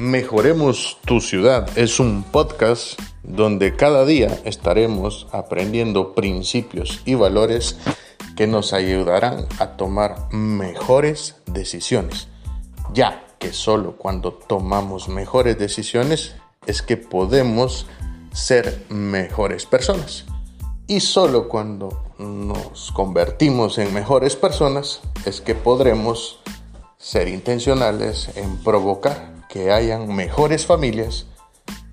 Mejoremos tu ciudad es un podcast donde cada día estaremos aprendiendo principios y valores que nos ayudarán a tomar mejores decisiones, ya que solo cuando tomamos mejores decisiones es que podemos ser mejores personas. Y solo cuando nos convertimos en mejores personas es que podremos ser intencionales en provocar que hayan mejores familias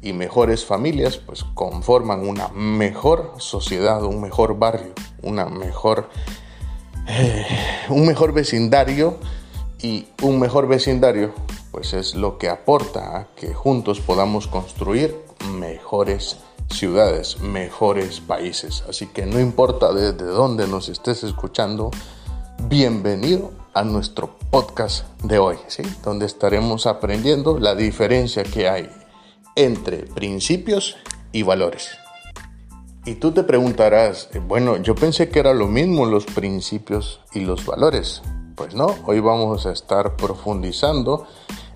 y mejores familias pues conforman una mejor sociedad, un mejor barrio, una mejor, eh, un mejor vecindario y un mejor vecindario pues es lo que aporta a que juntos podamos construir mejores ciudades, mejores países. Así que no importa desde dónde nos estés escuchando, bienvenido a nuestro podcast de hoy, ¿sí? donde estaremos aprendiendo la diferencia que hay entre principios y valores. Y tú te preguntarás, bueno, yo pensé que era lo mismo los principios y los valores. Pues no, hoy vamos a estar profundizando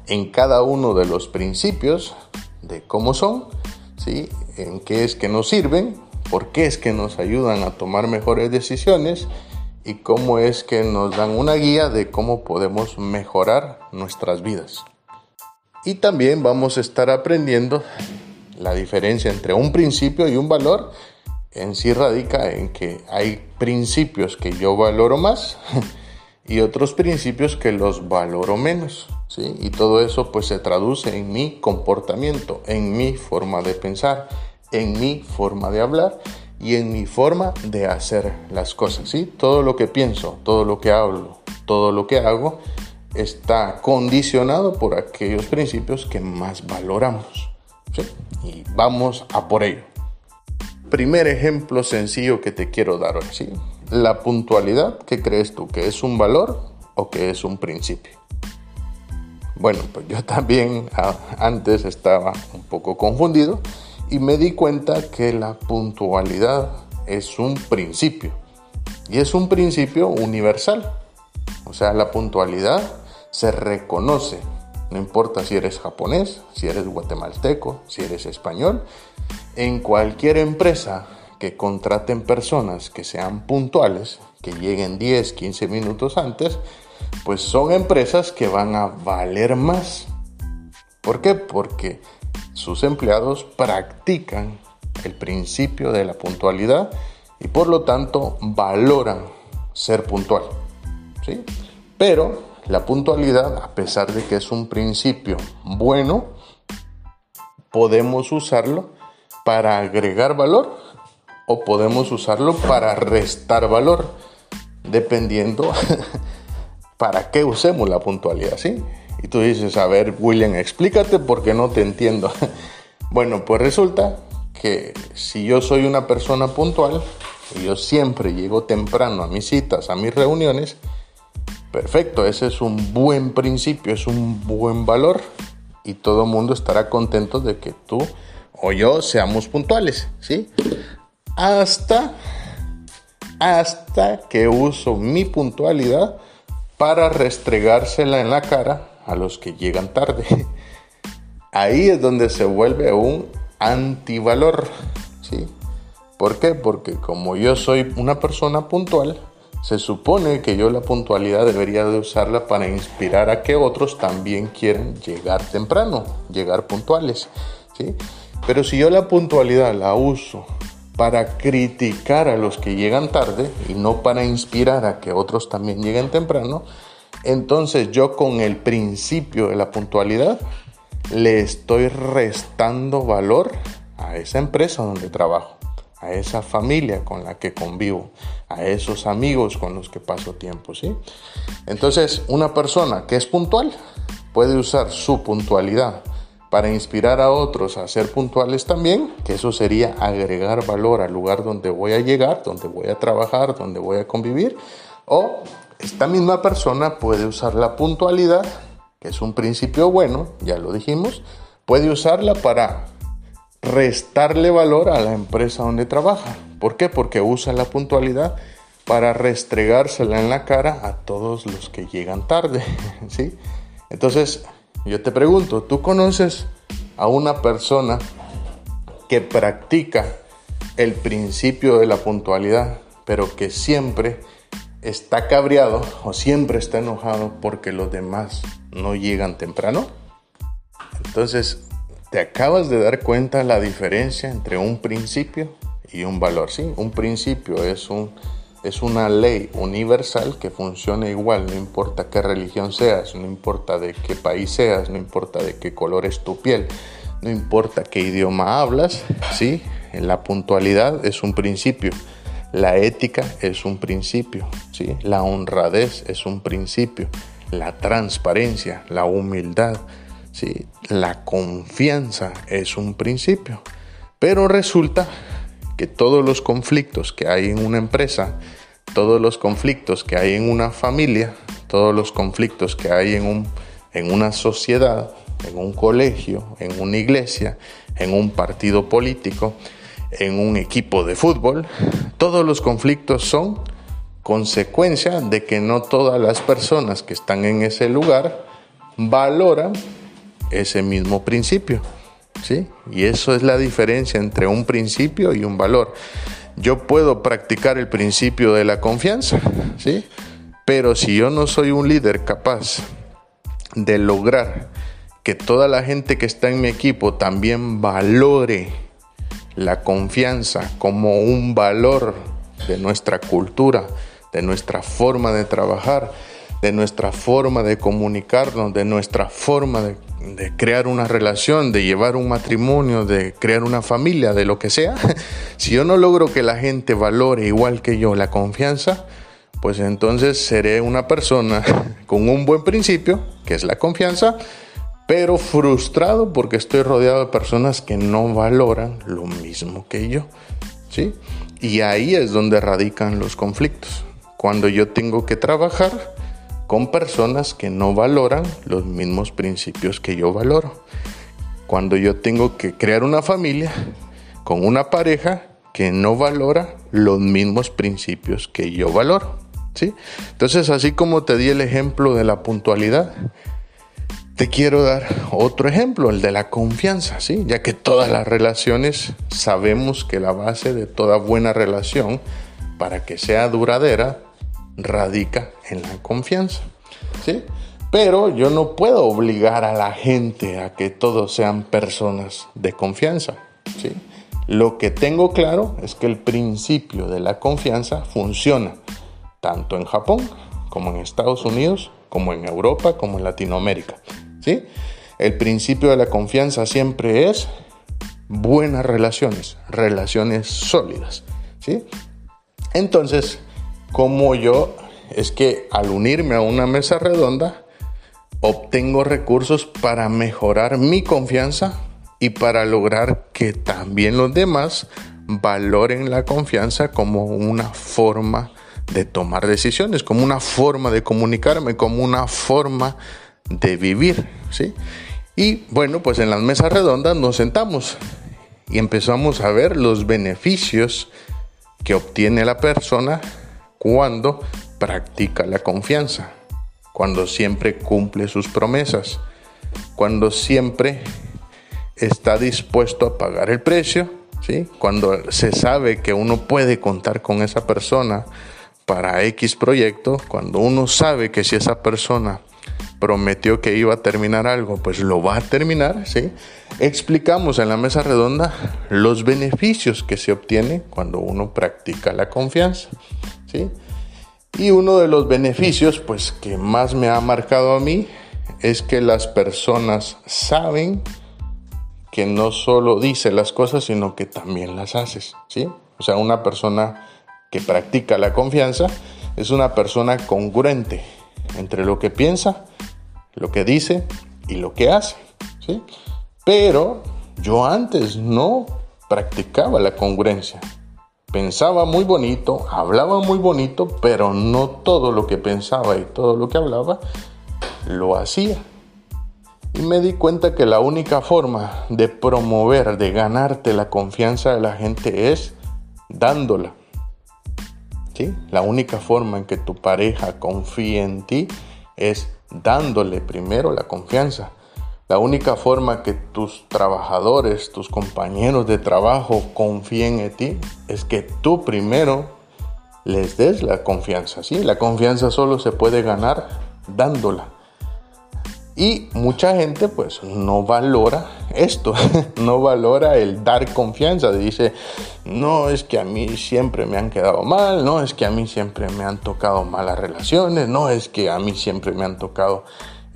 en cada uno de los principios, de cómo son, ¿sí? en qué es que nos sirven, por qué es que nos ayudan a tomar mejores decisiones y cómo es que nos dan una guía de cómo podemos mejorar nuestras vidas. Y también vamos a estar aprendiendo la diferencia entre un principio y un valor. En sí radica en que hay principios que yo valoro más y otros principios que los valoro menos. ¿sí? Y todo eso pues se traduce en mi comportamiento, en mi forma de pensar, en mi forma de hablar y en mi forma de hacer las cosas. ¿sí? Todo lo que pienso, todo lo que hablo, todo lo que hago está condicionado por aquellos principios que más valoramos. ¿sí? Y vamos a por ello. Primer ejemplo sencillo que te quiero dar hoy. ¿sí? La puntualidad, ¿qué crees tú? ¿Que es un valor o que es un principio? Bueno, pues yo también antes estaba un poco confundido y me di cuenta que la puntualidad es un principio y es un principio universal. O sea, la puntualidad se reconoce, no importa si eres japonés, si eres guatemalteco, si eres español, en cualquier empresa que contraten personas que sean puntuales, que lleguen 10, 15 minutos antes, pues son empresas que van a valer más. ¿Por qué? Porque sus empleados practican el principio de la puntualidad y por lo tanto valoran ser puntual. ¿sí? Pero la puntualidad, a pesar de que es un principio bueno, podemos usarlo para agregar valor o podemos usarlo para restar valor, dependiendo para qué usemos la puntualidad, ¿sí? Y tú dices, a ver, William, explícate porque no te entiendo. bueno, pues resulta que si yo soy una persona puntual y yo siempre llego temprano a mis citas, a mis reuniones, perfecto, ese es un buen principio, es un buen valor y todo el mundo estará contento de que tú o yo seamos puntuales, ¿sí? Hasta hasta que uso mi puntualidad para restregársela en la cara a los que llegan tarde. Ahí es donde se vuelve un antivalor. ¿sí? ¿Por qué? Porque como yo soy una persona puntual, se supone que yo la puntualidad debería de usarla para inspirar a que otros también quieran llegar temprano, llegar puntuales. ¿sí? Pero si yo la puntualidad la uso para criticar a los que llegan tarde y no para inspirar a que otros también lleguen temprano, entonces yo con el principio de la puntualidad le estoy restando valor a esa empresa donde trabajo, a esa familia con la que convivo, a esos amigos con los que paso tiempo, ¿sí? Entonces, una persona que es puntual puede usar su puntualidad para inspirar a otros a ser puntuales también, que eso sería agregar valor al lugar donde voy a llegar, donde voy a trabajar, donde voy a convivir, o esta misma persona puede usar la puntualidad, que es un principio bueno, ya lo dijimos, puede usarla para restarle valor a la empresa donde trabaja. ¿Por qué? Porque usa la puntualidad para restregársela en la cara a todos los que llegan tarde, ¿sí? Entonces, Yo te pregunto, ¿tú conoces a una persona que practica el principio de la puntualidad, pero que siempre está cabreado o siempre está enojado porque los demás no llegan temprano? Entonces, te acabas de dar cuenta la diferencia entre un principio y un valor. Sí, un principio es, un, es una ley universal que funciona igual, no importa qué religión seas, no importa de qué país seas, no importa de qué color es tu piel, no importa qué idioma hablas, ¿sí? La puntualidad es un principio. La ética es un principio, ¿sí? La honradez es un principio. La transparencia, la humildad, ¿sí? La confianza es un principio. Pero resulta que todos los conflictos que hay en una empresa, todos los conflictos que hay en una familia, todos los conflictos que hay en, un, en una sociedad, en un colegio, en una iglesia, en un partido político, en un equipo de fútbol, todos los conflictos son consecuencia de que no todas las personas que están en ese lugar valoran ese mismo principio. ¿sí? Y eso es la diferencia entre un principio y un valor. Yo puedo practicar el principio de la confianza, ¿sí? Pero si yo no soy un líder capaz de lograr que toda la gente que está en mi equipo también valore la confianza como un valor de nuestra cultura, de nuestra forma de trabajar, de nuestra forma de comunicarnos, de nuestra forma de, crear una relación, de llevar un matrimonio, de crear una familia, de lo que sea, si yo no logro que la gente valore igual que yo la confianza, pues entonces seré una persona con un buen principio, que es la confianza, pero frustrado porque estoy rodeado de personas que no valoran lo mismo que yo. ¿sí? Y ahí es donde radican los conflictos. Cuando yo tengo que trabajar con personas que no valoran los mismos principios que yo valoro. Cuando yo tengo que crear una familia con una pareja que no valora los mismos principios que yo valoro. ¿sí? Entonces, así como te di el ejemplo de la puntualidad, te quiero dar otro ejemplo, el de la confianza, ¿sí? Ya que todas las relaciones sabemos que la base de toda buena relación para que sea duradera radica en la confianza, ¿sí? Pero yo no puedo obligar a la gente a que todos sean personas de confianza, ¿sí? Lo que tengo claro es que el principio de la confianza funciona tanto en Japón como en Estados Unidos, como en Europa, como en Latinoamérica. ¿Sí? El principio de la confianza siempre es buenas relaciones, relaciones sólidas, ¿sí? Entonces, como yo es que al unirme a una mesa redonda, obtengo recursos para mejorar mi confianza y para lograr que también los demás valoren la confianza como una forma de tomar decisiones, como una forma de comunicarme, como una forma de vivir, ¿sí? Y bueno, pues en las mesas redondas nos sentamos y empezamos a ver los beneficios que obtiene la persona cuando practica la confianza, cuando siempre cumple sus promesas, cuando siempre está dispuesto a pagar el precio, ¿sí? cuando se sabe que uno puede contar con esa persona para X proyecto, cuando uno sabe que si esa persona prometió que iba a terminar algo, pues lo va a terminar, ¿sí? Explicamos en la mesa redonda los beneficios que se obtienen cuando uno practica la confianza, ¿sí? Y uno de los beneficios, pues, que más me ha marcado a mí es que las personas saben que no solo dice las cosas, sino que también las haces, ¿sí? O sea, una persona que practica la confianza es una persona congruente entre lo que piensa lo que dice y lo que hace. ¿sí? Pero yo antes no practicaba la congruencia. Pensaba muy bonito, hablaba muy bonito, pero no todo lo que pensaba y todo lo que hablaba lo hacía. Y me di cuenta que la única forma de promover, de ganarte la confianza de la gente es dándola. La única forma en que tu pareja confíe en ti es dándole primero la confianza. La única forma que tus trabajadores, tus compañeros de trabajo confíen en ti es que tú primero les des la confianza. ¿sí? La confianza solo se puede ganar dándola. Y mucha gente pues no valora esto, no valora el dar confianza. Dice, no, es que a mí siempre me han quedado mal, no, es que a mí siempre me han tocado malas relaciones, no, es que a mí siempre me han tocado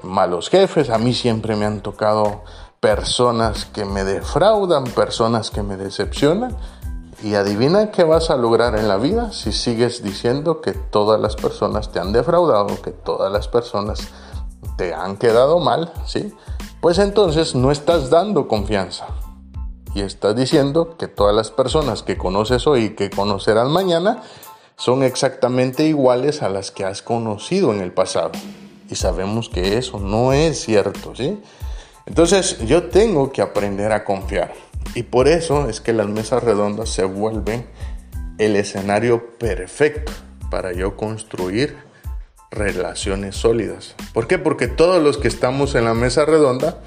malos jefes, a mí siempre me han tocado personas que me defraudan, personas que me decepcionan. Y adivina qué vas a lograr en la vida si sigues diciendo que todas las personas te han defraudado, que todas las personas te han quedado mal, ¿sí? Pues entonces no estás dando confianza. Y estás diciendo que todas las personas que conoces hoy y que conocerás mañana son exactamente iguales a las que has conocido en el pasado. Y sabemos que eso no es cierto, ¿sí? Entonces yo tengo que aprender a confiar. Y por eso es que las mesas redondas se vuelven el escenario perfecto para yo construir relaciones sólidas. ¿Por qué? Porque todos los que estamos en la mesa redonda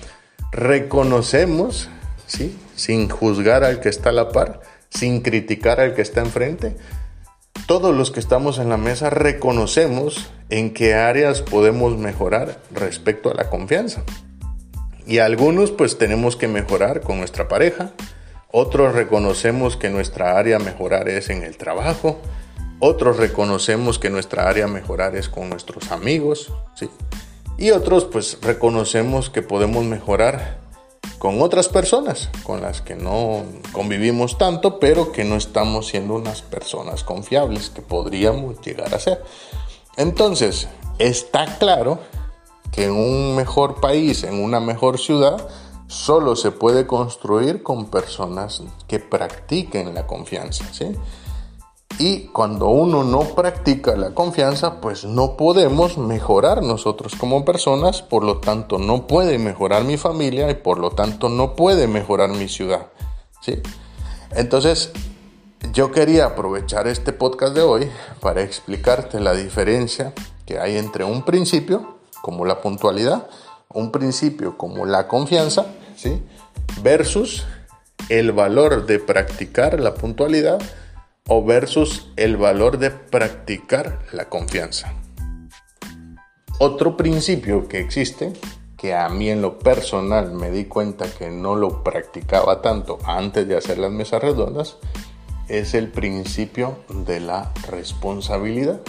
reconocemos, ¿sí? sin juzgar al que está a la par, sin criticar al que está enfrente, todos los que estamos en la mesa reconocemos en qué áreas podemos mejorar respecto a la confianza. Y algunos pues tenemos que mejorar con nuestra pareja, otros reconocemos que nuestra área mejorar es en el trabajo, otros reconocemos que nuestra área mejorar es con nuestros amigos, ¿sí? Y otros pues reconocemos que podemos mejorar con otras personas con las que no convivimos tanto, pero que no estamos siendo unas personas confiables que podríamos llegar a ser. Entonces, está claro que en un mejor país, en una mejor ciudad, solo se puede construir con personas que practiquen la confianza, ¿sí? Y cuando uno no practica la confianza, pues no podemos mejorar nosotros como personas, por lo tanto no puede mejorar mi familia y por lo tanto no puede mejorar mi ciudad. ¿sí? Entonces, yo quería aprovechar este podcast de hoy para explicarte la diferencia que hay entre un principio, como la puntualidad, un principio como la confianza, ¿sí? versus el valor de practicar la puntualidad o versus el valor de practicar la confianza. Otro principio que existe, que a mí en lo personal me di cuenta que no lo practicaba tanto antes de hacer las mesas redondas, es el principio de la responsabilidad.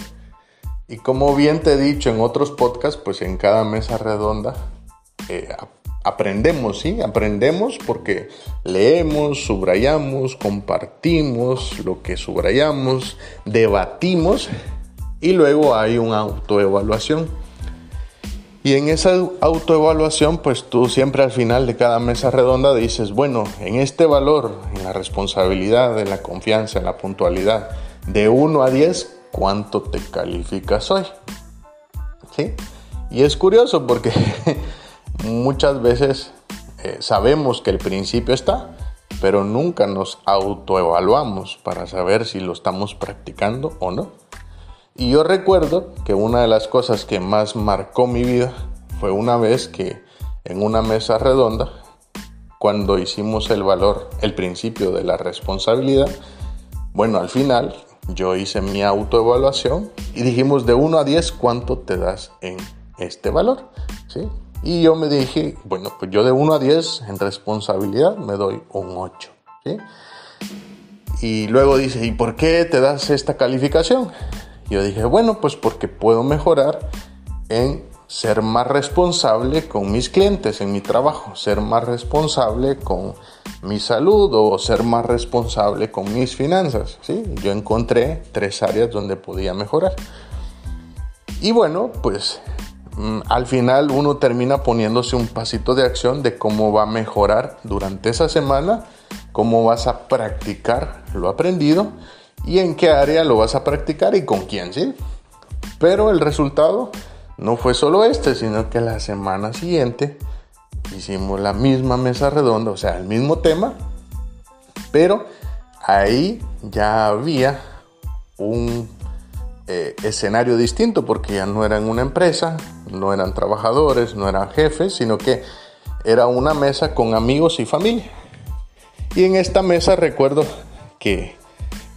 Y como bien te he dicho en otros podcasts, pues en cada mesa redonda eh, aprendemos, ¿sí? Aprendemos porque leemos, subrayamos, compartimos lo que subrayamos, debatimos y luego hay una autoevaluación. Y en esa autoevaluación, pues tú siempre al final de cada mesa redonda dices, bueno, en este valor, en la responsabilidad, en la confianza, en la puntualidad, de 1 a 10, ¿cuánto te calificas hoy? ¿Sí? Y es curioso porque muchas veces eh, sabemos que el principio está, pero nunca nos autoevaluamos para saber si lo estamos practicando o no. Y yo recuerdo que una de las cosas que más marcó mi vida fue una vez que en una mesa redonda, cuando hicimos el valor, el principio de la responsabilidad, bueno, al final yo hice mi autoevaluación y dijimos de 1 a 10 cuánto te das en este valor, ¿sí? Y yo me dije, bueno, pues yo de 1 a 10 en responsabilidad me doy un 8. Y luego dice, ¿y por qué te das esta calificación? Yo dije, bueno, pues porque puedo mejorar en ser más responsable con mis clientes en mi trabajo, ser más responsable con mi salud o ser más responsable con mis finanzas. ¿sí? Yo encontré tres áreas donde podía mejorar. Y bueno, pues al final uno termina poniéndose un pasito de acción de cómo va a mejorar durante esa semana, cómo vas a practicar lo aprendido y en qué área lo vas a practicar y con quién, ¿sí? Pero el resultado no fue solo este, sino que la semana siguiente hicimos la misma mesa redonda, o sea, el mismo tema, pero ahí ya había un eh, escenario distinto porque ya no eran una empresa, no eran trabajadores, no eran jefes, sino que era una mesa con amigos y familia. Y en esta mesa recuerdo que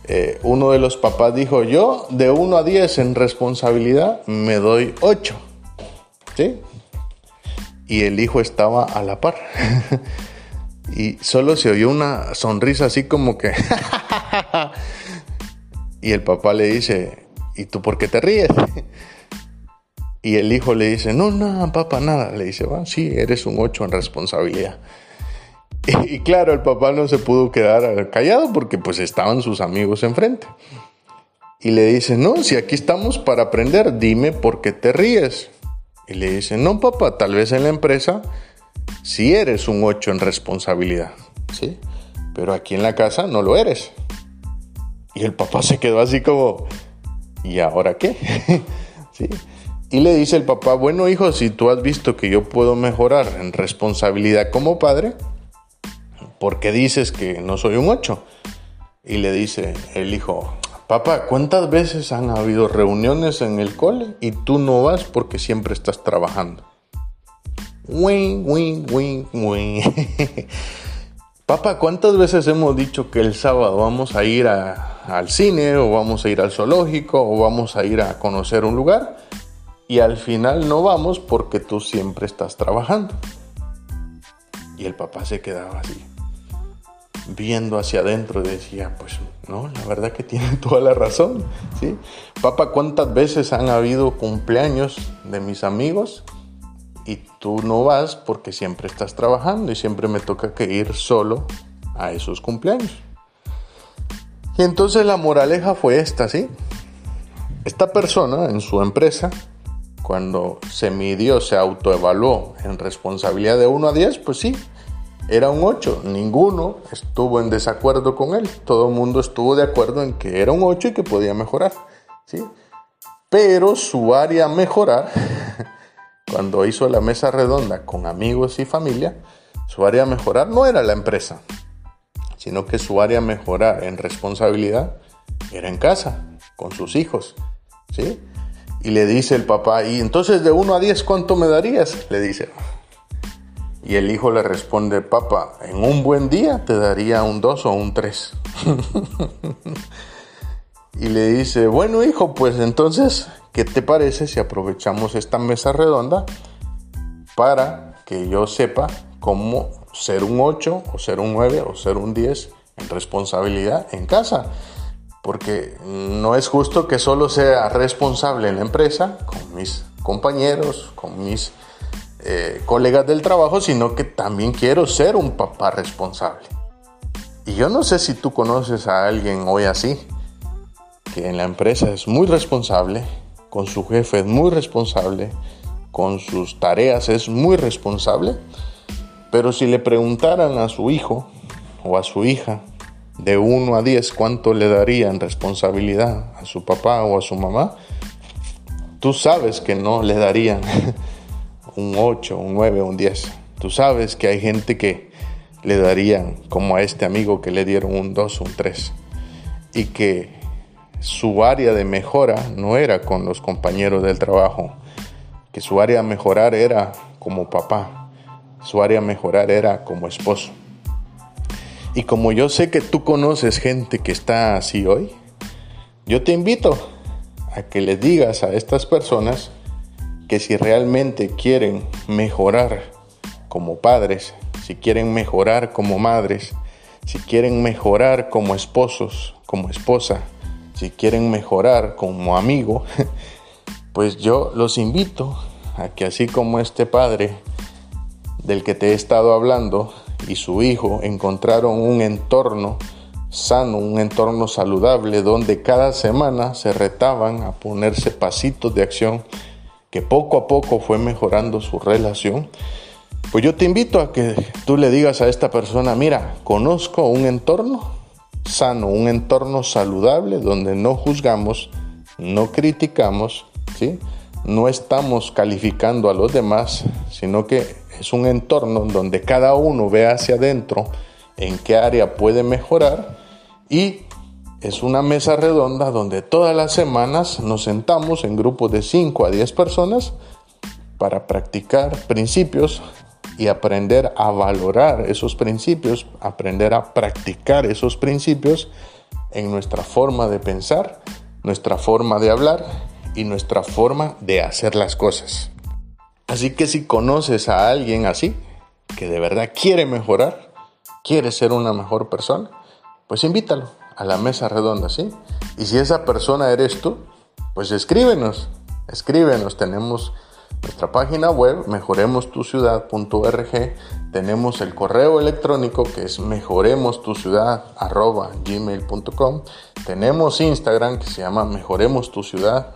eh, uno de los papás dijo, yo de 1 a 10 en responsabilidad me doy 8. ¿Sí? Y el hijo estaba a la par. y solo se oyó una sonrisa así como que... y el papá le dice, ¿y tú por qué te ríes? y el hijo le dice, no, no, papá, nada. Le dice, va, sí, eres un 8 en responsabilidad. Y, claro, el papá no se pudo quedar callado porque pues estaban sus amigos enfrente. Y le dice, no, si aquí estamos para aprender, dime por qué te ríes. Y le dice, no, papá, tal vez en la empresa si eres un 8 en responsabilidad, ¿sí? Pero aquí en la casa no lo eres. Y el papá se quedó así como, ¿y ahora qué? ¿Sí? Y le dice el papá, bueno hijo, si tú has visto que yo puedo mejorar en responsabilidad como padre, ¿por qué dices que no soy un 8? Y le dice el hijo, papá, ¿cuántas veces han habido reuniones en el cole y tú no vas porque siempre estás trabajando? Wing, wing, wing, wing. Papá, ¿cuántas veces hemos dicho que el sábado vamos a ir al cine o vamos a ir al zoológico o vamos a ir a conocer un lugar? Y al final no vamos porque tú siempre estás trabajando. Y el papá se quedaba así viendo hacia adentro decía, pues no, la verdad que tiene toda la razón, ¿sí? Papá, ¿cuántas veces han habido cumpleaños de mis amigos y tú no vas porque siempre estás trabajando y siempre me toca que ir solo a esos cumpleaños? Y entonces la moraleja fue esta, ¿sí? Esta persona en su empresa, cuando se midió, se autoevaluó en responsabilidad de 1 a 10, pues sí, era un 8. Ninguno estuvo en desacuerdo con él. Todo el mundo estuvo de acuerdo en que era un 8 y que podía mejorar. ¿sí? Pero su área a mejorar, cuando hizo la mesa redonda con amigos y familia, su área a mejorar no era la empresa, sino que su área a mejorar en responsabilidad era en casa, con sus hijos. ¿sí? Y le dice el papá, y entonces de 1 a 10, ¿cuánto me darías? Le dice, y el hijo le responde, papá, en un buen día te daría un 2 o un 3. y le dice, bueno hijo, pues entonces, ¿qué te parece si aprovechamos esta mesa redonda para que yo sepa cómo ser un 8 o ser un 9 o ser un 10 en responsabilidad en casa? Porque no es justo que solo sea responsable en la empresa, con mis compañeros, con mis eh, colegas del trabajo, sino que también quiero ser un papá responsable. Y yo no sé si tú conoces a alguien hoy así, que en la empresa es muy responsable, con su jefe es muy responsable, con sus tareas es muy responsable, pero si le preguntaran a su hijo o a su hija de 1 a 10 cuánto le darían responsabilidad a su papá o a su mamá, tú sabes que no le darían un 8, un 9, un 10. Tú sabes que hay gente que le darían, como a este amigo que le dieron un 2, un 3, y que su área de mejora no era con los compañeros del trabajo, que su área de mejorar era como papá, su área mejorar era como esposo. Y como yo sé que tú conoces gente que está así hoy, yo te invito a que le digas a estas personas que si realmente quieren mejorar como padres, si quieren mejorar como madres, si quieren mejorar como esposos, como esposa, si quieren mejorar como amigo, pues yo los invito a que así como este padre del que te he estado hablando y su hijo encontraron un entorno sano, un entorno saludable donde cada semana se retaban a ponerse pasitos de acción que poco a poco fue mejorando su relación, pues yo te invito a que tú le digas a esta persona, mira, conozco un entorno sano, un entorno saludable donde no juzgamos, no criticamos, ¿sí? no estamos calificando a los demás, sino que es un entorno donde cada uno ve hacia adentro en qué área puede mejorar y es una mesa redonda donde todas las semanas nos sentamos en grupos de 5 a 10 personas para practicar principios y aprender a valorar esos principios, aprender a practicar esos principios en nuestra forma de pensar, nuestra forma de hablar y nuestra forma de hacer las cosas. Así que si conoces a alguien así, que de verdad quiere mejorar, quiere ser una mejor persona, pues invítalo a la mesa redonda, ¿sí? Y si esa persona eres tú, pues escríbenos, escríbenos, tenemos nuestra página web mejoremostuciudad.org, tenemos el correo electrónico que es mejoremostuciudad@gmail.com, tenemos Instagram que se llama Mejoremos tu ciudad,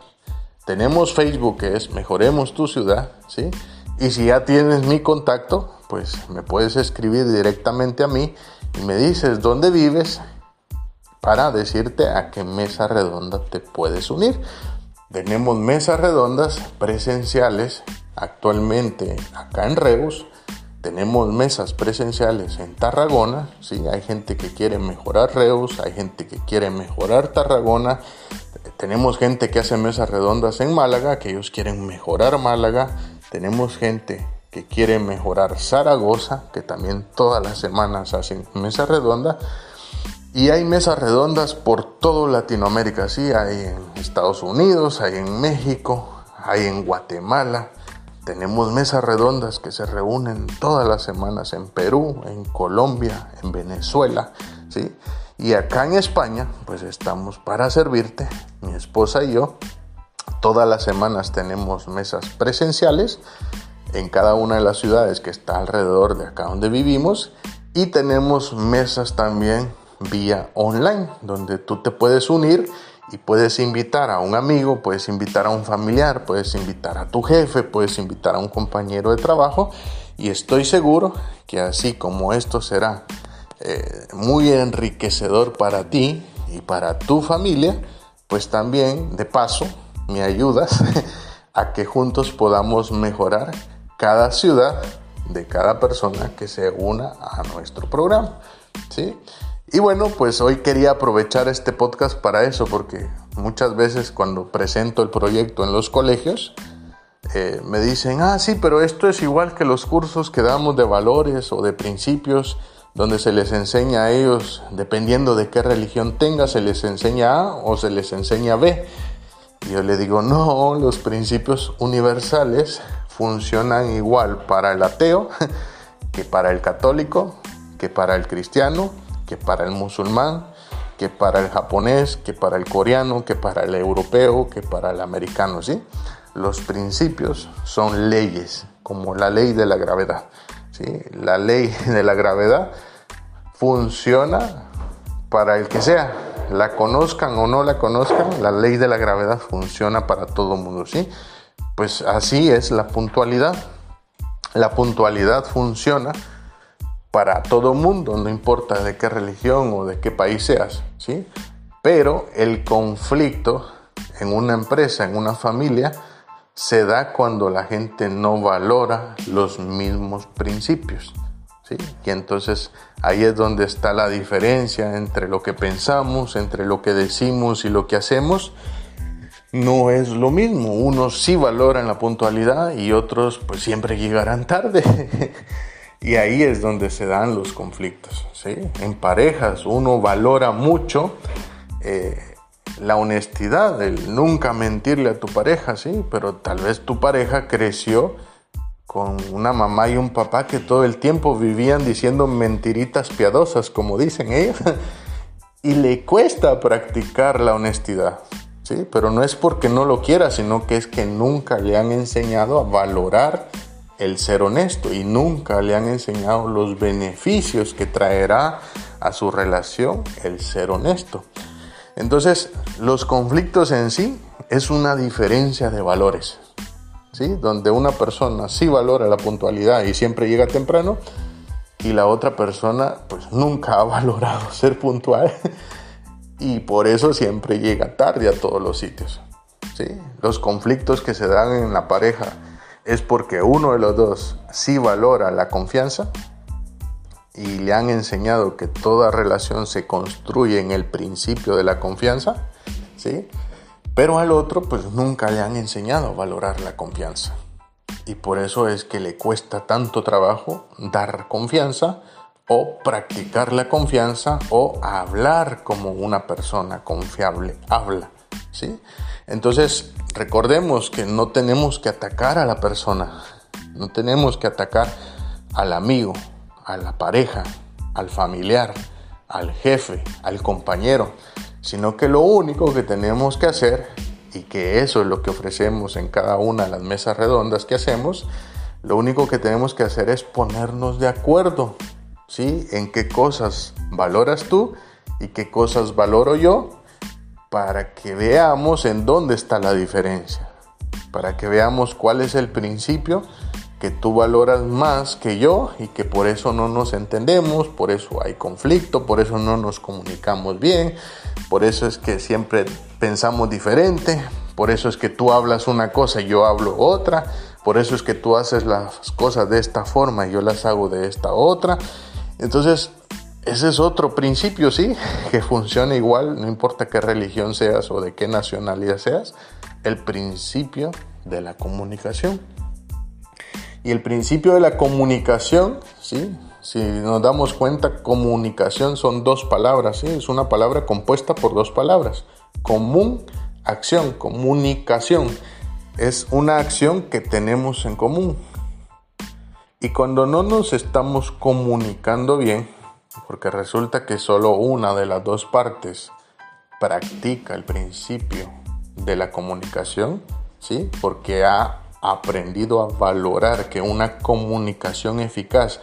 tenemos Facebook que es Mejoremos tu ciudad, ¿sí? Y si ya tienes mi contacto, pues me puedes escribir directamente a mí y me dices dónde vives para decirte a qué mesa redonda te puedes unir. Tenemos mesas redondas presenciales actualmente acá en Reus. Tenemos mesas presenciales en Tarragona. ¿sí? Hay gente que quiere mejorar Reus, hay gente que quiere mejorar Tarragona. Tenemos gente que hace mesas redondas en Málaga, que ellos quieren mejorar Málaga. Tenemos gente que quiere mejorar Zaragoza, que también todas las semanas hacen mesa redonda. Y hay mesas redondas por todo Latinoamérica, sí, hay en Estados Unidos, hay en México, hay en Guatemala. Tenemos mesas redondas que se reúnen todas las semanas en Perú, en Colombia, en Venezuela, ¿sí? Y acá en España, pues estamos para servirte, mi esposa y yo. Todas las semanas tenemos mesas presenciales en cada una de las ciudades que está alrededor de acá donde vivimos y tenemos mesas también vía online, donde tú te puedes unir y puedes invitar a un amigo, puedes invitar a un familiar, puedes invitar a tu jefe, puedes invitar a un compañero de trabajo y estoy seguro que así como esto será eh, muy enriquecedor para ti y para tu familia, pues también de paso me ayudas a que juntos podamos mejorar cada ciudad de cada persona que se una a nuestro programa. ¿sí? Y bueno, pues hoy quería aprovechar este podcast para eso, porque muchas veces cuando presento el proyecto en los colegios, eh, me dicen, ah, sí, pero esto es igual que los cursos que damos de valores o de principios, donde se les enseña a ellos, dependiendo de qué religión tenga, se les enseña A o se les enseña B. Y yo le digo, no, los principios universales funcionan igual para el ateo que para el católico, que para el cristiano, que para el musulmán, que para el japonés, que para el coreano, que para el europeo, que para el americano, ¿sí? Los principios son leyes, como la ley de la gravedad, ¿sí? La ley de la gravedad funciona para el que sea, la conozcan o no la conozcan, la ley de la gravedad funciona para todo mundo, ¿sí? Pues así es la puntualidad. La puntualidad funciona para todo mundo, no importa de qué religión o de qué país seas, ¿sí? Pero el conflicto en una empresa, en una familia, se da cuando la gente no valora los mismos principios, ¿sí? Y entonces ahí es donde está la diferencia entre lo que pensamos, entre lo que decimos y lo que hacemos. No es lo mismo, unos sí valoran la puntualidad y otros pues siempre llegarán tarde. Y ahí es donde se dan los conflictos. ¿sí? En parejas uno valora mucho eh, la honestidad, el nunca mentirle a tu pareja, ¿sí? pero tal vez tu pareja creció con una mamá y un papá que todo el tiempo vivían diciendo mentiritas piadosas, como dicen ellos, y le cuesta practicar la honestidad. ¿sí? Pero no es porque no lo quiera, sino que es que nunca le han enseñado a valorar el ser honesto y nunca le han enseñado los beneficios que traerá a su relación el ser honesto. Entonces, los conflictos en sí es una diferencia de valores, ¿sí? Donde una persona sí valora la puntualidad y siempre llega temprano y la otra persona pues nunca ha valorado ser puntual y por eso siempre llega tarde a todos los sitios, ¿sí? Los conflictos que se dan en la pareja es porque uno de los dos sí valora la confianza y le han enseñado que toda relación se construye en el principio de la confianza, ¿sí? Pero al otro pues nunca le han enseñado a valorar la confianza. Y por eso es que le cuesta tanto trabajo dar confianza o practicar la confianza o hablar como una persona confiable habla. ¿sí? Entonces, recordemos que no tenemos que atacar a la persona, no tenemos que atacar al amigo, a la pareja, al familiar, al jefe, al compañero, sino que lo único que tenemos que hacer, y que eso es lo que ofrecemos en cada una de las mesas redondas que hacemos, lo único que tenemos que hacer es ponernos de acuerdo, ¿sí? En qué cosas valoras tú y qué cosas valoro yo, para que veamos en dónde está la diferencia, para que veamos cuál es el principio que tú valoras más que yo y que por eso no nos entendemos, por eso hay conflicto, por eso no nos comunicamos bien, por eso es que siempre pensamos diferente, por eso es que tú hablas una cosa y yo hablo otra, por eso es que tú haces las cosas de esta forma y yo las hago de esta otra. Entonces, ese es otro principio, sí, que funciona igual, no importa qué religión seas o de qué nacionalidad seas, el principio de la comunicación. Y el principio de la comunicación, ¿sí? si nos damos cuenta, comunicación son dos palabras, ¿sí? es una palabra compuesta por dos palabras. Común, acción, comunicación. Es una acción que tenemos en común. Y cuando no nos estamos comunicando bien, porque resulta que solo una de las dos partes practica el principio de la comunicación, ¿sí? Porque ha aprendido a valorar que una comunicación eficaz,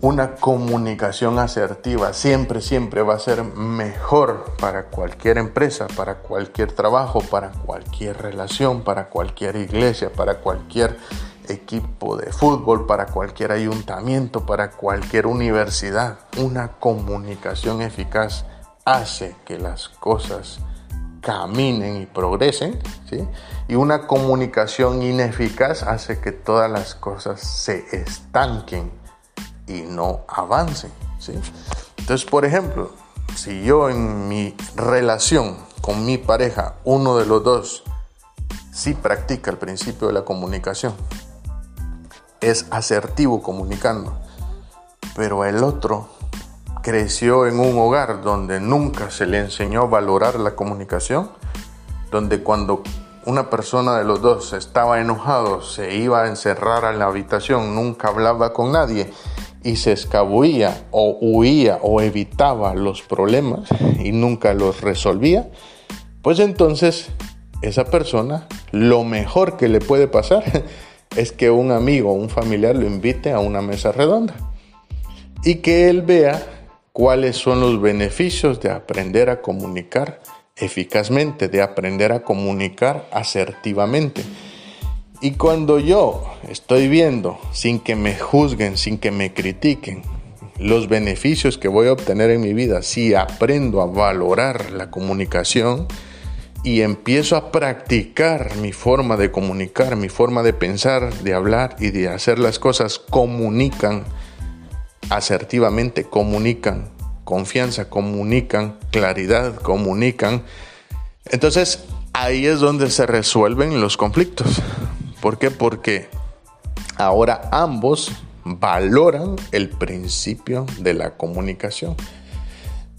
una comunicación asertiva siempre, siempre va a ser mejor para cualquier empresa, para cualquier trabajo, para cualquier relación, para cualquier iglesia, para cualquier equipo de fútbol, para cualquier ayuntamiento, para cualquier universidad. Una comunicación eficaz hace que las cosas caminen y progresen. Y una comunicación ineficaz hace que todas las cosas se estanquen y no avancen. Entonces, por ejemplo, si yo en mi relación con mi pareja, uno de los dos sí practica el principio de la comunicación, es asertivo comunicando, pero el otro creció en un hogar donde nunca se le enseñó a valorar la comunicación, donde cuando una persona de los dos estaba enojado, se iba a encerrar en la habitación, nunca hablaba con nadie y se escabullía o huía o evitaba los problemas y nunca los resolvía, pues entonces esa persona lo mejor que le puede pasar es que un amigo o un familiar lo invite a una mesa redonda y que él vea cuáles son los beneficios de aprender a comunicar eficazmente, de aprender a comunicar asertivamente. Y cuando yo estoy viendo, sin que me juzguen, sin que me critiquen, los beneficios que voy a obtener en mi vida, si aprendo a valorar la comunicación y empiezo a practicar mi forma de comunicar, mi forma de pensar, de hablar y de hacer las cosas, comunican asertivamente comunican confianza, comunican claridad, comunican. Entonces ahí es donde se resuelven los conflictos. ¿Por qué? Porque ahora ambos valoran el principio de la comunicación.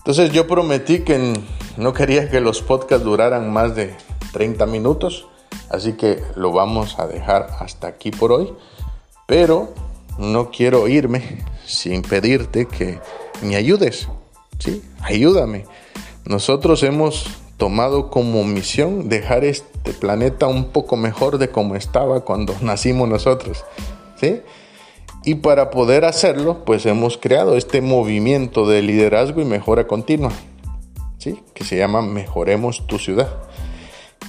Entonces yo prometí que no quería que los podcasts duraran más de 30 minutos, así que lo vamos a dejar hasta aquí por hoy, pero no quiero irme sin pedirte que me ayudes. ¿sí? Ayúdame. Nosotros hemos tomado como misión dejar este planeta un poco mejor de como estaba cuando nacimos nosotros. ¿sí? Y para poder hacerlo, pues hemos creado este movimiento de liderazgo y mejora continua, ¿sí? que se llama Mejoremos tu ciudad.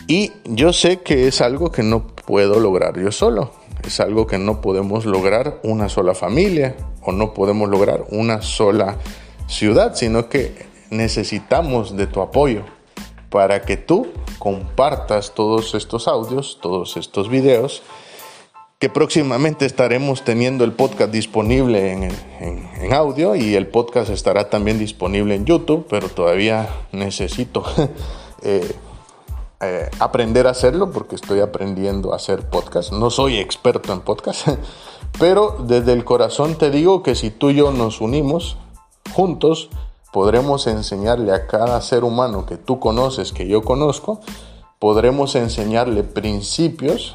Y yo sé que es algo que no puedo lograr yo solo es algo que no podemos lograr una sola familia o no podemos lograr una sola ciudad, sino que necesitamos de tu apoyo para que tú compartas todos estos audios, todos estos videos, que próximamente estaremos teniendo el podcast disponible en, audio y el podcast estará también disponible en YouTube, pero todavía necesito eh, eh, aprender a hacerlo porque estoy aprendiendo a hacer podcast. No soy experto en podcast, pero desde el corazón te digo que si tú y yo nos unimos juntos, podremos enseñarle a cada ser humano que tú conoces, que yo conozco, podremos enseñarle principios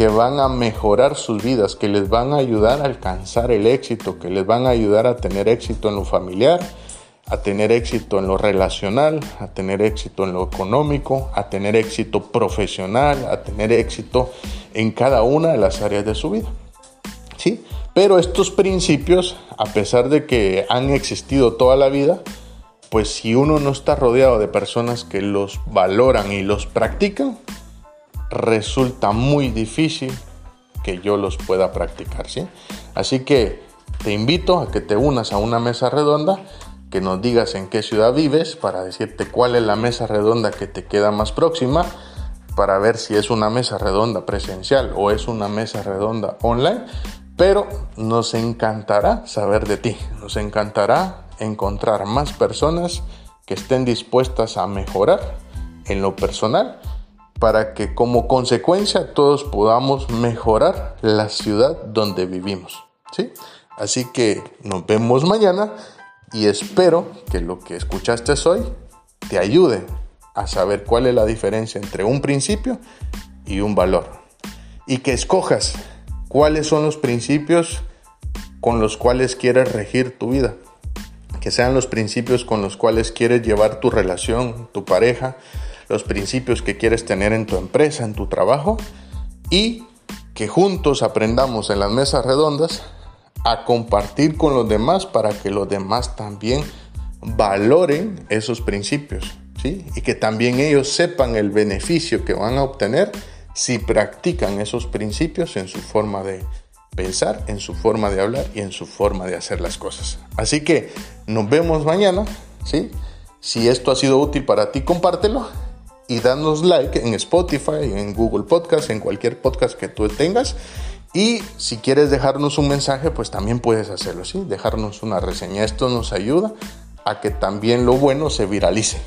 que van a mejorar sus vidas, que les van a ayudar a alcanzar el éxito, que les van a ayudar a tener éxito en lo familiar, a tener éxito en lo relacional, a tener éxito en lo económico, a tener éxito profesional, a tener éxito en cada una de las áreas de su vida. ¿Sí? Pero estos principios, a pesar de que han existido toda la vida, pues si uno no está rodeado de personas que los valoran y los practican, resulta muy difícil que yo los pueda practicar, ¿sí? Así que te invito a que te unas a una mesa redonda que nos digas en qué ciudad vives para decirte cuál es la mesa redonda que te queda más próxima para ver si es una mesa redonda presencial o es una mesa redonda online. Pero nos encantará saber de ti, nos encantará encontrar más personas que estén dispuestas a mejorar en lo personal para que como consecuencia todos podamos mejorar la ciudad donde vivimos. ¿sí? Así que nos vemos mañana y espero que lo que escuchaste hoy te ayude a saber cuál es la diferencia entre un principio y un valor. Y que escojas cuáles son los principios con los cuales quieres regir tu vida. Que sean los principios con los cuales quieres llevar tu relación, tu pareja, los principios que quieres tener en tu empresa, en tu trabajo y que juntos aprendamos en las mesas redondas a compartir con los demás para que los demás también valoren esos principios, ¿sí? Y que también ellos sepan el beneficio que van a obtener si practican esos principios en su forma de pensar, en su forma de hablar y en su forma de hacer las cosas. Así que nos vemos mañana, ¿sí? Si esto ha sido útil para ti, compártelo y danos like en Spotify, en Google Podcast, en cualquier podcast que tú tengas. Y si quieres dejarnos un mensaje, pues también puedes hacerlo, ¿sí? Dejarnos una reseña. Esto nos ayuda a que también lo bueno se viralice.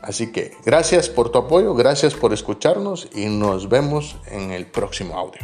Así que gracias por tu apoyo, gracias por escucharnos y nos vemos en el próximo audio.